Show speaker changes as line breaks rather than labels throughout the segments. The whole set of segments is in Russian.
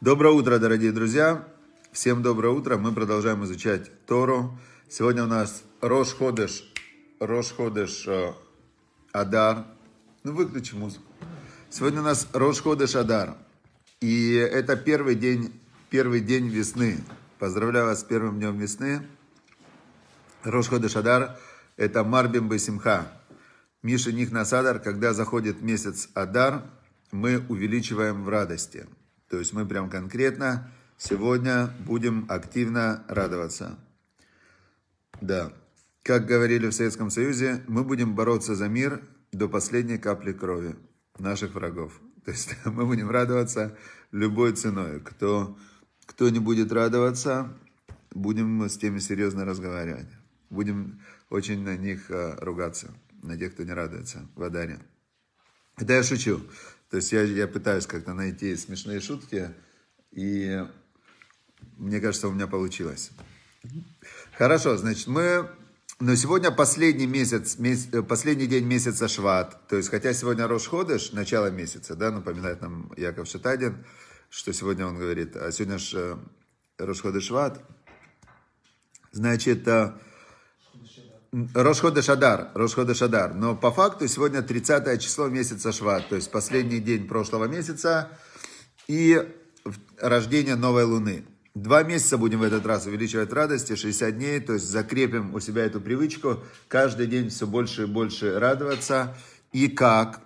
Доброе утро, дорогие друзья! Всем доброе утро! Мы продолжаем изучать Тору. Сегодня у нас Рош Ходыш, Рош Ходыш э, Адар. Ну, выключи музыку. Сегодня у нас Рош Ходыш Адар. И это первый день, первый день весны. Поздравляю вас с первым днем весны. Рош Ходыш Адар – это Марбим Бесимха. Миша Них Насадар, когда заходит месяц Адар, мы увеличиваем в радости – то есть мы прям конкретно сегодня будем активно радоваться. Да. Как говорили в Советском Союзе, мы будем бороться за мир до последней капли крови наших врагов. То есть мы будем радоваться любой ценой. Кто, кто не будет радоваться, будем с теми серьезно разговаривать. Будем очень на них э, ругаться, на тех, кто не радуется в Адаре. Это я шучу. То есть я, я пытаюсь как-то найти смешные шутки, и мне кажется, у меня получилось. Хорошо, значит, мы... Но сегодня последний месяц, месяц, э, последний день месяца Шват. То есть, хотя сегодня Рош Ходыш, начало месяца, да, напоминает нам Яков Шатадин, что сегодня он говорит, а сегодня же э, Рош Ходыш Шват. Значит, э, Рошхода Шадар, Рошхода Шадар. Но по факту сегодня 30 число месяца Шват, то есть последний день прошлого месяца и рождение новой луны. Два месяца будем в этот раз увеличивать радости, 60 дней, то есть закрепим у себя эту привычку, каждый день все больше и больше радоваться. И как?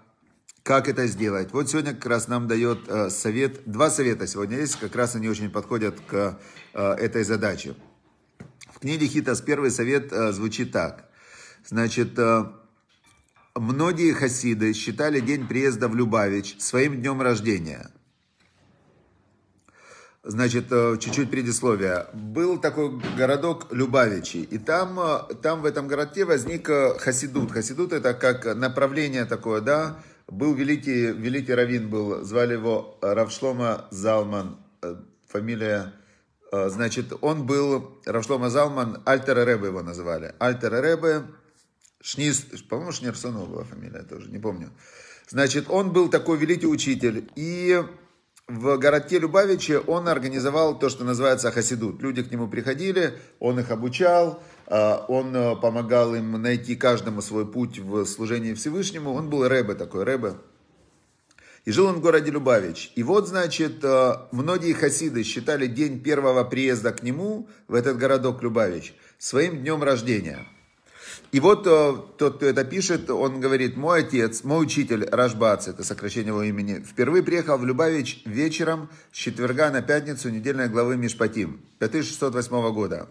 Как это сделать? Вот сегодня как раз нам дает э, совет, два совета сегодня есть, как раз они очень подходят к э, этой задаче книге Хитас первый совет э, звучит так. Значит, э, многие хасиды считали день приезда в Любавич своим днем рождения. Значит, э, чуть-чуть предисловие. Был такой городок Любавичи, и там, там в этом городке возник хасидут. Хасидут это как направление такое, да. Был великий, великий раввин был, звали его Равшлома Залман, фамилия значит, он был, Равшлома Залман, Альтер Ребе его называли. Альтер Ребе, Шниз, по-моему, Шнерсонова была фамилия тоже, не помню. Значит, он был такой великий учитель. И в городке Любавиче он организовал то, что называется хасидут. Люди к нему приходили, он их обучал, э, он э, помогал им найти каждому свой путь в служении Всевышнему. Он был Ребе такой, Ребе. И жил он в городе Любавич. И вот, значит, э, многие хасиды считали день первого приезда к нему, в этот городок Любавич, своим днем рождения. И вот э, тот, кто это пишет, он говорит, мой отец, мой учитель Рашбац, это сокращение его имени, впервые приехал в Любавич вечером с четверга на пятницу недельной главы Мишпатим, 5608 года.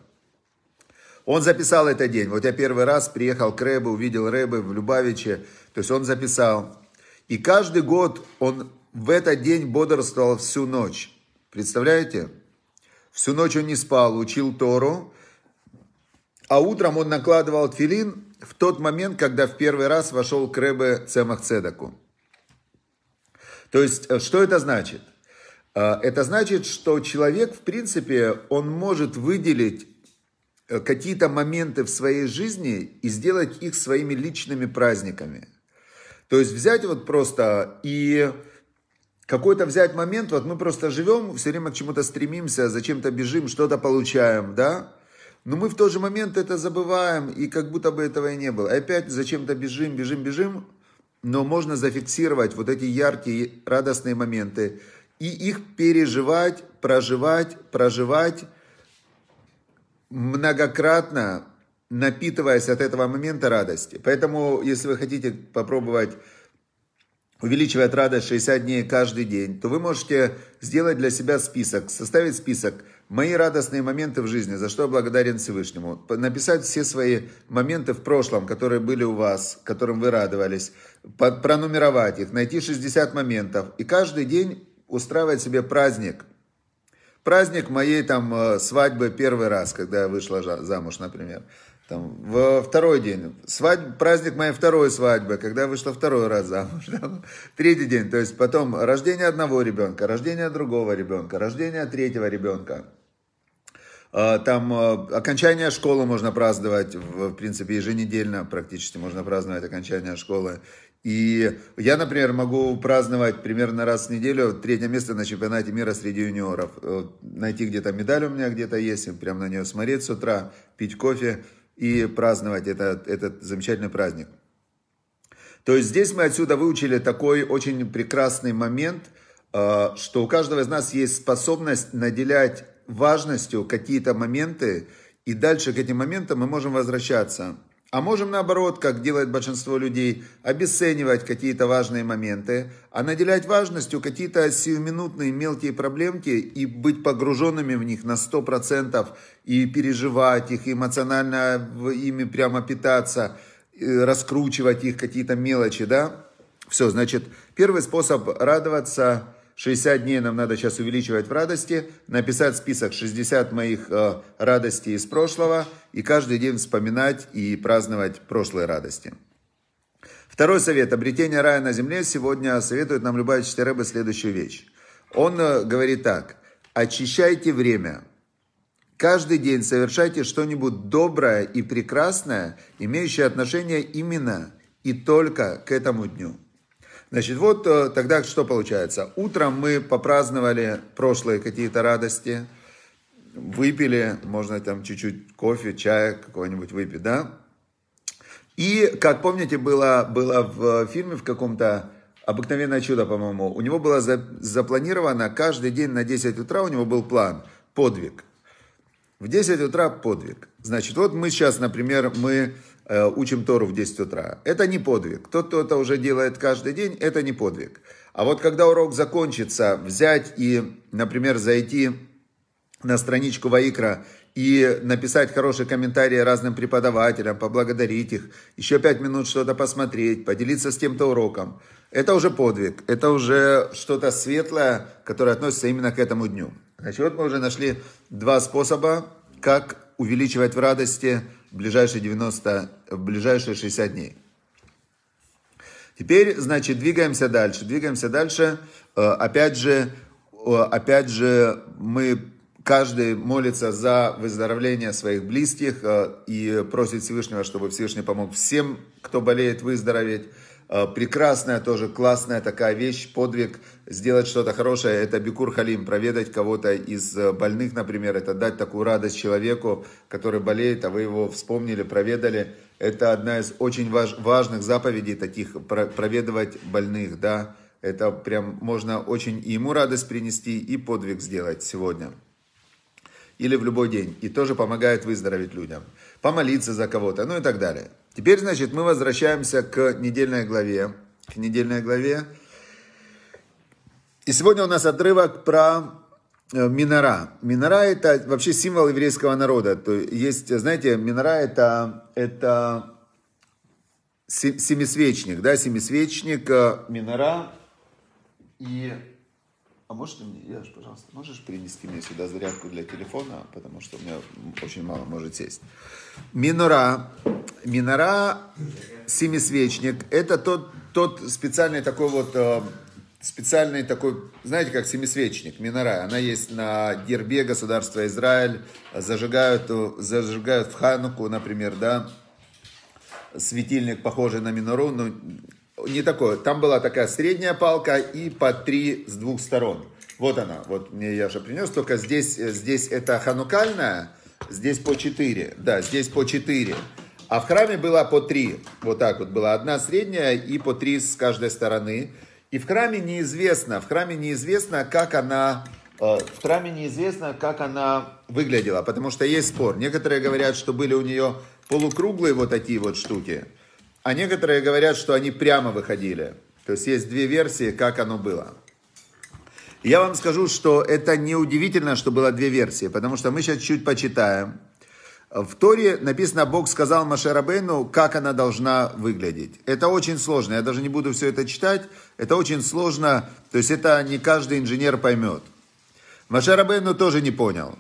Он записал этот день. Вот я первый раз приехал к Рэбе, увидел Рэбе в Любавиче. То есть он записал. И каждый год он в этот день бодрствовал всю ночь. Представляете? Всю ночь он не спал, учил Тору. А утром он накладывал тфилин в тот момент, когда в первый раз вошел к Ребе Цемах Цедаку. То есть, э, что это значит? Э, это значит, что человек, в принципе, он может выделить э, какие-то моменты в своей жизни и сделать их своими личными праздниками – то есть взять вот просто и какой-то взять момент, вот мы просто живем, все время к чему-то стремимся, зачем-то бежим, что-то получаем, да? Но мы в тот же момент это забываем, и как будто бы этого и не было. Опять зачем-то бежим, бежим, бежим, но можно зафиксировать вот эти яркие, радостные моменты и их переживать, проживать, проживать многократно, напитываясь от этого момента радости. Поэтому, если вы хотите попробовать увеличивать радость 60 дней каждый день, то вы можете сделать для себя список, составить список «Мои радостные моменты в жизни, за что я благодарен Всевышнему». Написать все свои моменты в прошлом, которые были у вас, которым вы радовались, пронумеровать их, найти 60 моментов и каждый день устраивать себе праздник. Праздник моей там э, свадьбы первый раз, когда я вышла замуж, например. Там, во второй день, свадьба, праздник моей второй свадьбы, когда вышла второй раз замуж. Там, третий день, то есть потом рождение одного ребенка, рождение другого ребенка, рождение третьего ребенка. А, там а, окончание школы можно праздновать, в принципе, еженедельно практически можно праздновать окончание школы. И я, например, могу праздновать примерно раз в неделю третье место на чемпионате мира среди юниоров. Найти где-то медаль у меня где-то есть, прям на нее смотреть с утра, пить кофе и праздновать этот, этот замечательный праздник. То есть здесь мы отсюда выучили такой очень прекрасный момент, э, что у каждого из нас есть способность наделять важностью какие-то моменты, и дальше к этим моментам мы можем возвращаться. А можем наоборот, как делает большинство людей, обесценивать какие-то важные моменты, а наделять важностью какие-то сиюминутные мелкие проблемки и быть погруженными в них на 100% и переживать их, эмоционально ими прямо питаться, раскручивать их какие-то мелочи, да? Все, значит, первый способ радоваться – 60 дней нам надо сейчас увеличивать в радости, написать список 60 моих э, радостей из прошлого и каждый день вспоминать и праздновать прошлые радости. Второй совет. Обретение рая на земле сегодня советует нам любая Рэбе следующую вещь. Он э, говорит так. Очищайте время. Каждый день совершайте что-нибудь доброе и прекрасное, имеющее отношение именно и только к этому дню. Значит, вот э, тогда что получается? Утром мы попраздновали прошлые какие-то радости, выпили, можно там чуть-чуть кофе, чая какой-нибудь выпить, да? И, как помните, было, было в фильме в каком-то «Обыкновенное чудо», по-моему, у него было за, запланировано каждый день на 10 утра, у него был план, подвиг. В 10 утра подвиг. Значит, вот мы сейчас, например, мы учим Тору в 10 утра. Это не подвиг. Тот, кто это уже делает каждый день, это не подвиг. А вот когда урок закончится, взять и, например, зайти на страничку Ваикра и написать хорошие комментарии разным преподавателям, поблагодарить их, еще пять минут что-то посмотреть, поделиться с тем-то уроком. Это уже подвиг, это уже что-то светлое, которое относится именно к этому дню. Значит, вот мы уже нашли два способа, как увеличивать в радости в ближайшие 90, в ближайшие 60 дней. Теперь, значит, двигаемся дальше. Двигаемся дальше. Э, опять же, э, опять же, мы каждый молится за выздоровление своих близких э, и просит Всевышнего, чтобы Всевышний помог всем, кто болеет, выздороветь. Э, прекрасная тоже, классная такая вещь, подвиг, сделать что-то хорошее, это бикур халим, проведать кого-то из э, больных, например, это дать такую радость человеку, который болеет, а вы его вспомнили, проведали. Это одна из очень важ, важных заповедей таких, проведывать больных, да. Это прям можно очень и ему радость принести, и подвиг сделать сегодня. Или в любой день. И тоже помогает выздороветь людям. Помолиться за кого-то, ну и так далее. Теперь, значит, мы возвращаемся к недельной главе. К недельной главе. И сегодня у нас отрывок про э, Минора. Минора это вообще символ еврейского народа. То есть, знаете, Минора это, это семисвечник, да, семисвечник, э, Минора. И а можешь ты мне, Яш, пожалуйста, можешь принести мне сюда зарядку для телефона, потому что у меня очень мало может сесть. Минора, минора, семисвечник, это тот, тот специальный такой вот, э, специальный такой, знаете, как семисвечник, минора, она есть на гербе государства Израиль, зажигают, зажигают в Хануку, например, да, светильник, похожий на минору, но не такое. Там была такая средняя палка и по три с двух сторон. Вот она. Вот мне Яша принес. Только здесь, здесь это ханукальная, здесь по четыре. Да, здесь по четыре. А в храме было по три. Вот так вот. Была одна средняя и по три с каждой стороны. И в храме неизвестно, в храме неизвестно, как она, э, в храме неизвестно, как она выглядела, потому что есть спор. Некоторые говорят, что были у нее полукруглые вот такие вот штуки, а некоторые говорят, что они прямо выходили. То есть есть две версии, как оно было. Я вам скажу, что это не удивительно, что было две версии, потому что мы сейчас чуть почитаем. В Торе написано, Бог сказал Машерабейну, как она должна выглядеть. Это очень сложно, я даже не буду все это читать. Это очень сложно, то есть это не каждый инженер поймет. Машерабейну тоже не понял.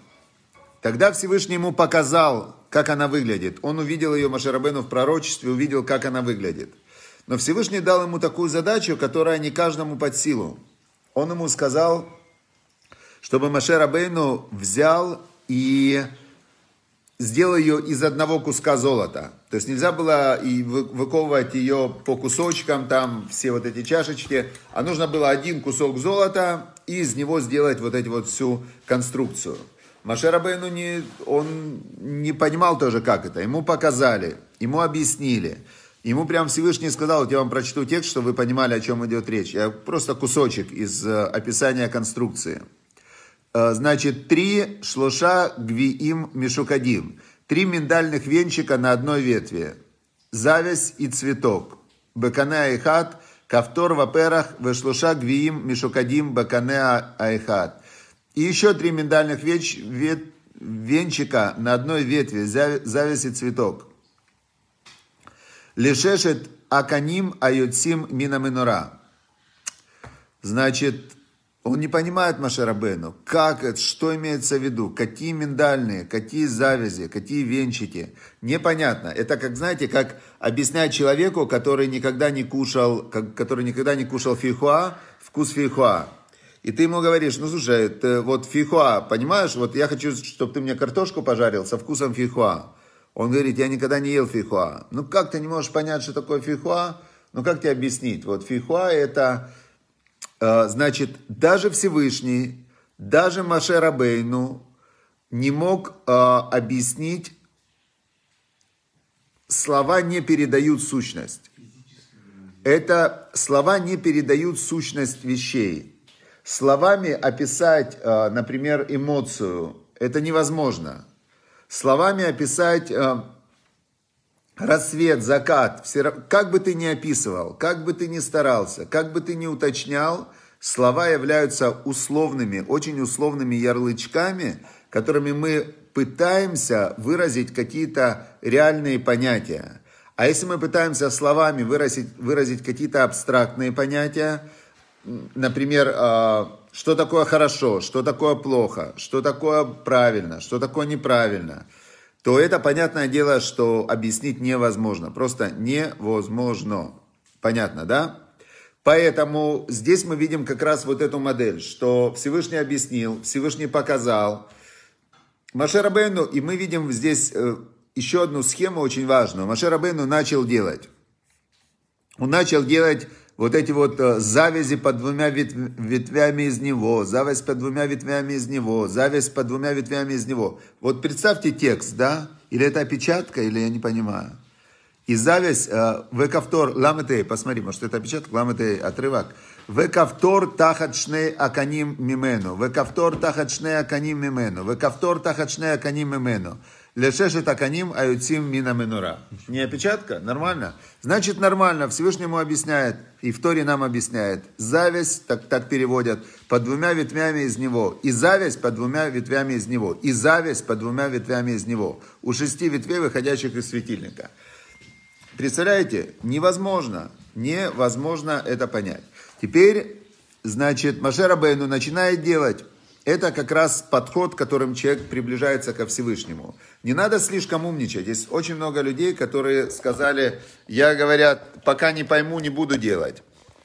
Тогда Всевышний ему показал, как она выглядит. Он увидел ее, Машарабену, в пророчестве, увидел, как она выглядит. Но Всевышний дал ему такую задачу, которая не каждому под силу. Он ему сказал, чтобы Машерабейну взял и сделал ее из одного куска золота. То есть нельзя было и выковывать ее по кусочкам, там все вот эти чашечки, а нужно было один кусок золота и из него сделать вот эти вот всю конструкцию. Машер Абейну не, он не понимал тоже, как это. Ему показали, ему объяснили. Ему прям Всевышний сказал, вот я вам прочту текст, чтобы вы понимали, о чем идет речь. Я просто кусочек из э, описания конструкции. Э, значит, три שלושה גביעים משוקדים. Три миндальных венчика на одной ветви. Завязь и цветок. בקנה האחד, כפתור ופרח, ושלושה גביעים משוקדים בקנה האחד. И еще три миндальных веч, вет, венчика на одной ветви, и цветок. Лешешет аканим аюцим минаминура. Значит, он не понимает Машарабену, как это, что имеется в виду, какие миндальные, какие завязи, какие венчики. Непонятно. Это как, знаете, как объяснять человеку, который никогда не кушал, который никогда не кушал фихуа, вкус фихуа. И ты ему говоришь, ну слушай, ты, вот фихуа, понимаешь, вот я хочу, чтобы ты мне картошку пожарил со вкусом фихуа. Он говорит, я никогда не ел фихуа. Ну как ты не можешь понять, что такое фихуа? Ну как тебе объяснить? Вот фихуа это Э, значит, даже Всевышний, даже Маше Рабейну не мог э, объяснить, слова не передают сущность. Это слова не передают сущность вещей. Словами описать, э, например, эмоцию, это невозможно. Словами описать рассвет, закат, все, как бы ты ни описывал, как бы ты ни старался, как бы ты ни уточнял, слова являются условными, очень условными ярлычками, которыми мы пытаемся выразить какие-то реальные понятия. А если мы пытаемся словами выразить, выразить какие-то абстрактные понятия, например, а, что такое хорошо, что такое плохо, что такое правильно, что такое неправильно – то это понятное дело, что объяснить невозможно. Просто невозможно. Понятно, да? Поэтому здесь мы видим как раз вот эту модель, что Всевышний объяснил, Всевышний показал. Машер Абейну, и мы видим здесь э, еще одну схему очень важную. Машер Абейну начал делать. Он начал делать вот эти вот э, завязи под двумя ветвями из него, завязь под двумя ветвями из него, завязь под двумя ветвями из него. Вот представьте текст, да? Или это опечатка, или я не понимаю. И завязь, э, векавтор, ламетей, посмотри, может это опечатка, ламетей, отрывок. Векавтор тахат шней аканим мимену, векавтор тахат шней аканим мимену, векавтор тахат шней аканим мимену. Лешешет аканим аютим мина менура. Не опечатка? Нормально? Значит, нормально. Всевышнему объясняет, и в Торе нам объясняет. Зависть, так, так переводят, под двумя ветвями из него. И зависть под двумя ветвями из него. И зависть под двумя ветвями из него. У шести ветвей, выходящих из светильника. Представляете? Невозможно. Невозможно это понять. Теперь, значит, Машера Бейну начинает делать это как раз подход, которым человек приближается ко Всевышнему. Не надо слишком умничать. Есть очень много людей, которые сказали, я, говорят, пока не пойму, не буду делать.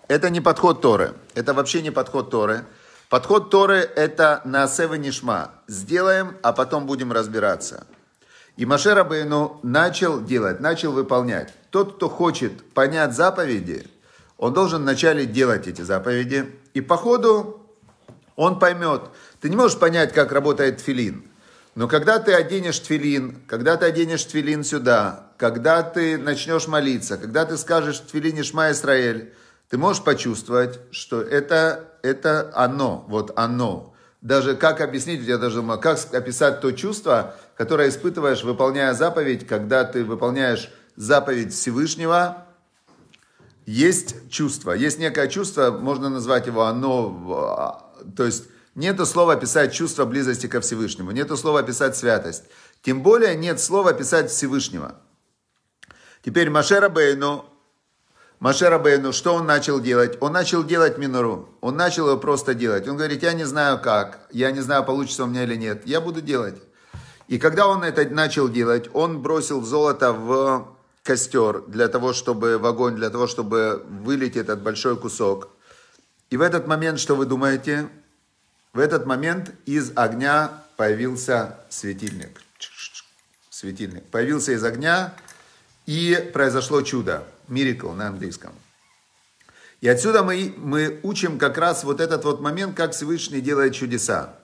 Это не подход Торы. Это вообще не подход Торы. Подход Торы – это на Нишма. Сделаем, а потом будем разбираться. И Маше Рабейну начал делать, начал выполнять. Тот, кто хочет понять заповеди, он должен вначале делать эти заповеди. И по ходу он поймет. Ты не можешь понять, как работает тфилин. Но когда ты оденешь тфилин, когда ты оденешь тфилин сюда, когда ты начнешь молиться, когда ты скажешь в тфилине Шма Исраэль, ты можешь почувствовать, что это, это оно, вот оно. Даже как объяснить, я даже думаю, как описать то чувство, которое испытываешь, выполняя заповедь, когда ты выполняешь заповедь Всевышнего, есть чувство, есть некое чувство, можно назвать его оно, то есть нету слова описать чувство близости ко Всевышнему, нету слова описать святость. Тем более нет слова описать Всевышнего. Теперь Машера Бейну, Машера Бейну, что он начал делать? Он начал делать минору. Он начал его просто делать. Он говорит, я не знаю как, я не знаю, получится у меня или нет. Я буду делать. И когда он это начал делать, он бросил золото в костер для того, чтобы в огонь, для того, чтобы вылить этот большой кусок. И в этот момент, что вы думаете? В этот момент из огня появился светильник. светильник, появился из огня, и произошло чудо, miracle на английском. И отсюда мы, мы учим как раз вот этот вот момент, как Всевышний делает чудеса.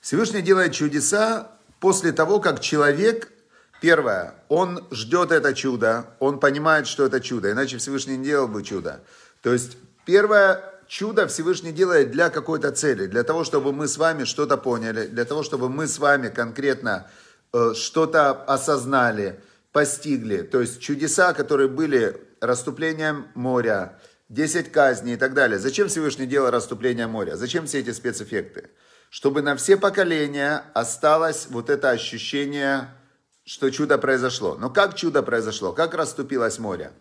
Всевышний делает чудеса после того, как человек, первое, он ждет это чудо, он понимает, что это чудо, иначе Всевышний не делал бы чудо. То есть, первое чудо Всевышний делает для какой-то цели, для того, чтобы мы с вами что-то поняли, для того, чтобы мы с вами конкретно э, что-то осознали, постигли. То есть чудеса, которые были расступлением моря, 10 казней и так далее. Зачем Всевышний делал расступление моря? Зачем все эти спецэффекты? Чтобы на все поколения осталось вот это ощущение, что чудо произошло. Но как чудо произошло? Как расступилось море?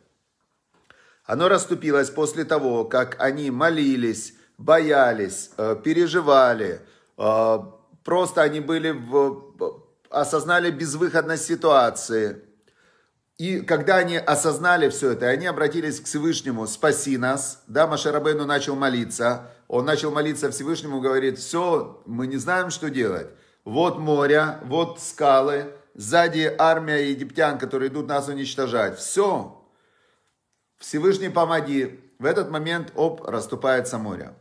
Оно расступилось после того, как они молились, боялись, э, переживали, э, просто они были в, осознали безвыходность ситуации, и когда они осознали все это, они обратились к Всевышнему, спаси нас, да, Машарабейну начал молиться, он начал молиться Всевышнему, говорит, все, мы не знаем, что делать. Вот море, вот скалы, сзади армия египтян, которые идут нас уничтожать. Все, Всевышний помоги. В этот момент, оп, расступается море.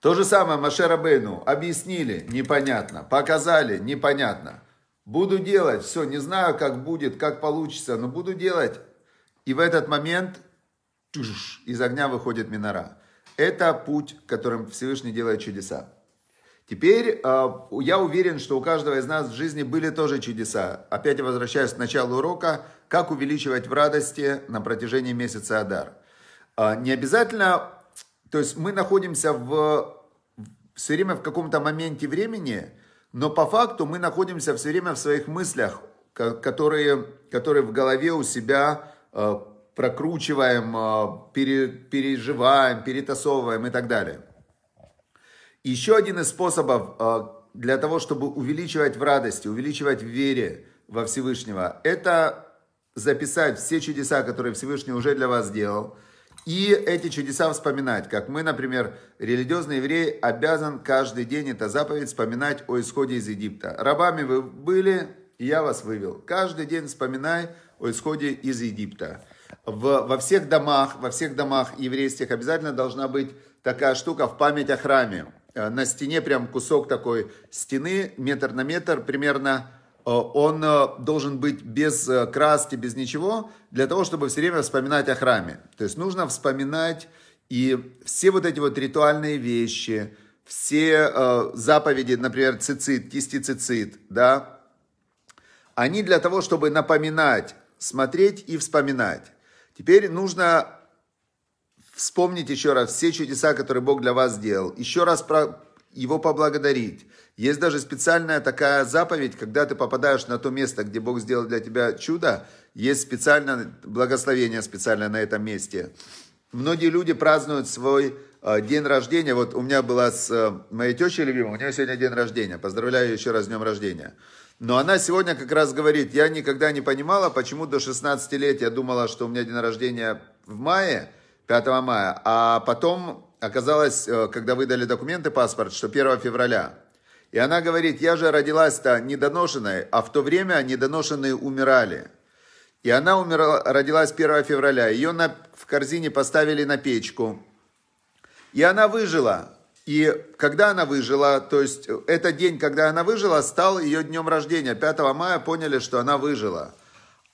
То же самое Машерабейну объяснили, непонятно, показали, непонятно. Буду делать, все, не знаю, как будет, как получится, но буду делать. И в этот момент туш, из огня выходит минора. Это путь, которым Всевышний делает чудеса. Теперь э, я уверен, что у каждого из нас в жизни были тоже чудеса. Опять возвращаюсь к началу урока, как увеличивать в радости на протяжении месяца Адар. Э, не обязательно, то есть мы находимся в, все время в каком-то моменте времени, но по факту мы находимся все время в своих мыслях, которые, которые в голове у себя э, прокручиваем, э, пере, переживаем, перетасовываем и так далее. Еще один из способов для того, чтобы увеличивать в радости, увеличивать в вере во Всевышнего, это записать все чудеса, которые Всевышний уже для вас сделал, и эти чудеса вспоминать. Как мы, например, религиозный еврей обязан каждый день, это заповедь, вспоминать о исходе из Египта. Рабами вы были, и я вас вывел. Каждый день вспоминай о исходе из Египта. В, во всех домах, во всех домах еврейских обязательно должна быть такая штука в память о храме. Э, на стене прям кусок такой стены, метр на метр примерно, он э, должен быть без э, краски, без ничего, для того, чтобы все время вспоминать о храме. То есть нужно вспоминать и все вот эти вот ритуальные вещи, все заповеди, например, цицит, кистицицит, да, они для того, чтобы напоминать, смотреть и вспоминать. Теперь нужно вспомнить еще раз все чудеса, которые Бог для вас сделал, еще раз про его поблагодарить, есть даже специальная такая заповедь, когда ты попадаешь на то место, где Бог сделал для тебя чудо, есть специальное благословение специальное на этом месте. Многие люди празднуют свой э, день рождения. Вот у меня была с э, моей тещей любимой, у нее сегодня день рождения. Поздравляю еще раз с днем рождения. Но она сегодня как раз говорит, я никогда не понимала, почему до 16 лет я думала, что у меня день рождения в мае, 5 мая, а потом оказалось, э, когда выдали документы, паспорт, что 1 февраля. И она говорит, я же родилась-то недоношенной, а в то время недоношенные умирали. И она умерла, родилась 1 февраля. Ее на, в корзине поставили на печку. И она выжила. И когда она выжила, то есть этот день, когда она выжила, стал ее днем рождения. 5 мая поняли, что она выжила.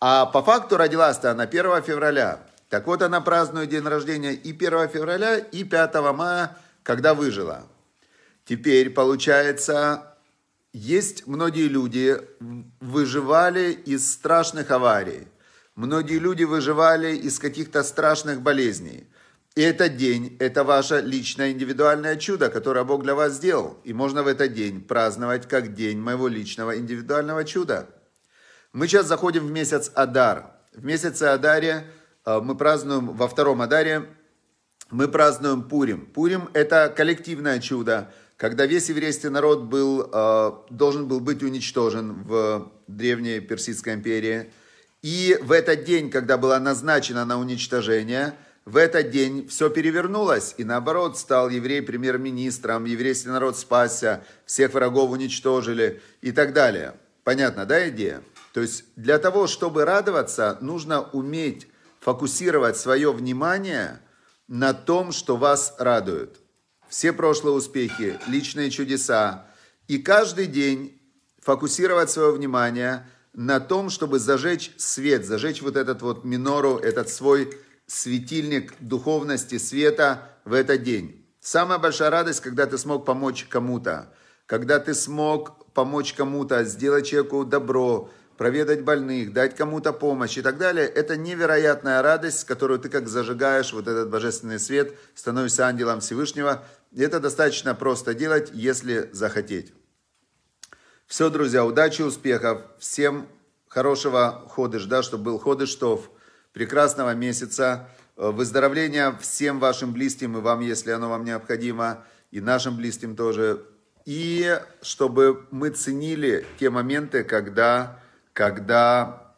А по факту родилась-то она 1 февраля. Так вот она празднует день рождения и 1 февраля, и 5 мая, когда выжила. Теперь, получается, есть многие люди выживали из страшных аварий. Многие люди выживали из каких-то страшных болезней. И этот день – это ваше личное индивидуальное чудо, которое Бог для вас сделал. И можно в этот день праздновать как день моего личного индивидуального чуда. Мы сейчас заходим в месяц Адар. В месяце Адаре мы празднуем, во втором Адаре мы празднуем Пурим. Пурим – это коллективное чудо, когда весь еврейский народ был, э, должен был быть уничтожен в древней Персидской империи. И в этот день, когда была назначена на уничтожение, в этот день все перевернулось, и наоборот стал еврей премьер-министром, еврейский народ спасся, всех врагов уничтожили и так далее. Понятно, да, идея? То есть для того, чтобы радоваться, нужно уметь фокусировать свое внимание на том, что вас радует. Все прошлые успехи, личные чудеса. И каждый день фокусировать свое внимание на том, чтобы зажечь свет, зажечь вот этот вот минору, этот свой светильник духовности, света в этот день. Самая большая радость, когда ты смог помочь кому-то, когда ты смог помочь кому-то, сделать человеку добро, проведать больных, дать кому-то помощь и так далее, это невероятная радость, которую ты как зажигаешь вот этот божественный свет, становишься ангелом Всевышнего. И это достаточно просто делать, если захотеть. Все, друзья, удачи, успехов. Всем хорошего ходыш, да, чтобы был ходыштов, прекрасного месяца, выздоровления всем вашим близким и вам, если оно вам необходимо, и нашим близким тоже. И чтобы мы ценили те моменты, когда когда,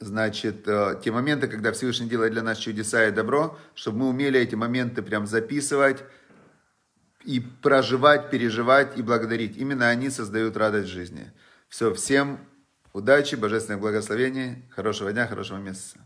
значит, э, те моменты, когда Всевышний делает для нас чудеса и добро, чтобы мы умели эти моменты прям записывать и проживать, переживать и благодарить. Именно они создают радость жизни. Все, всем удачи, божественных благословений, хорошего дня, хорошего месяца.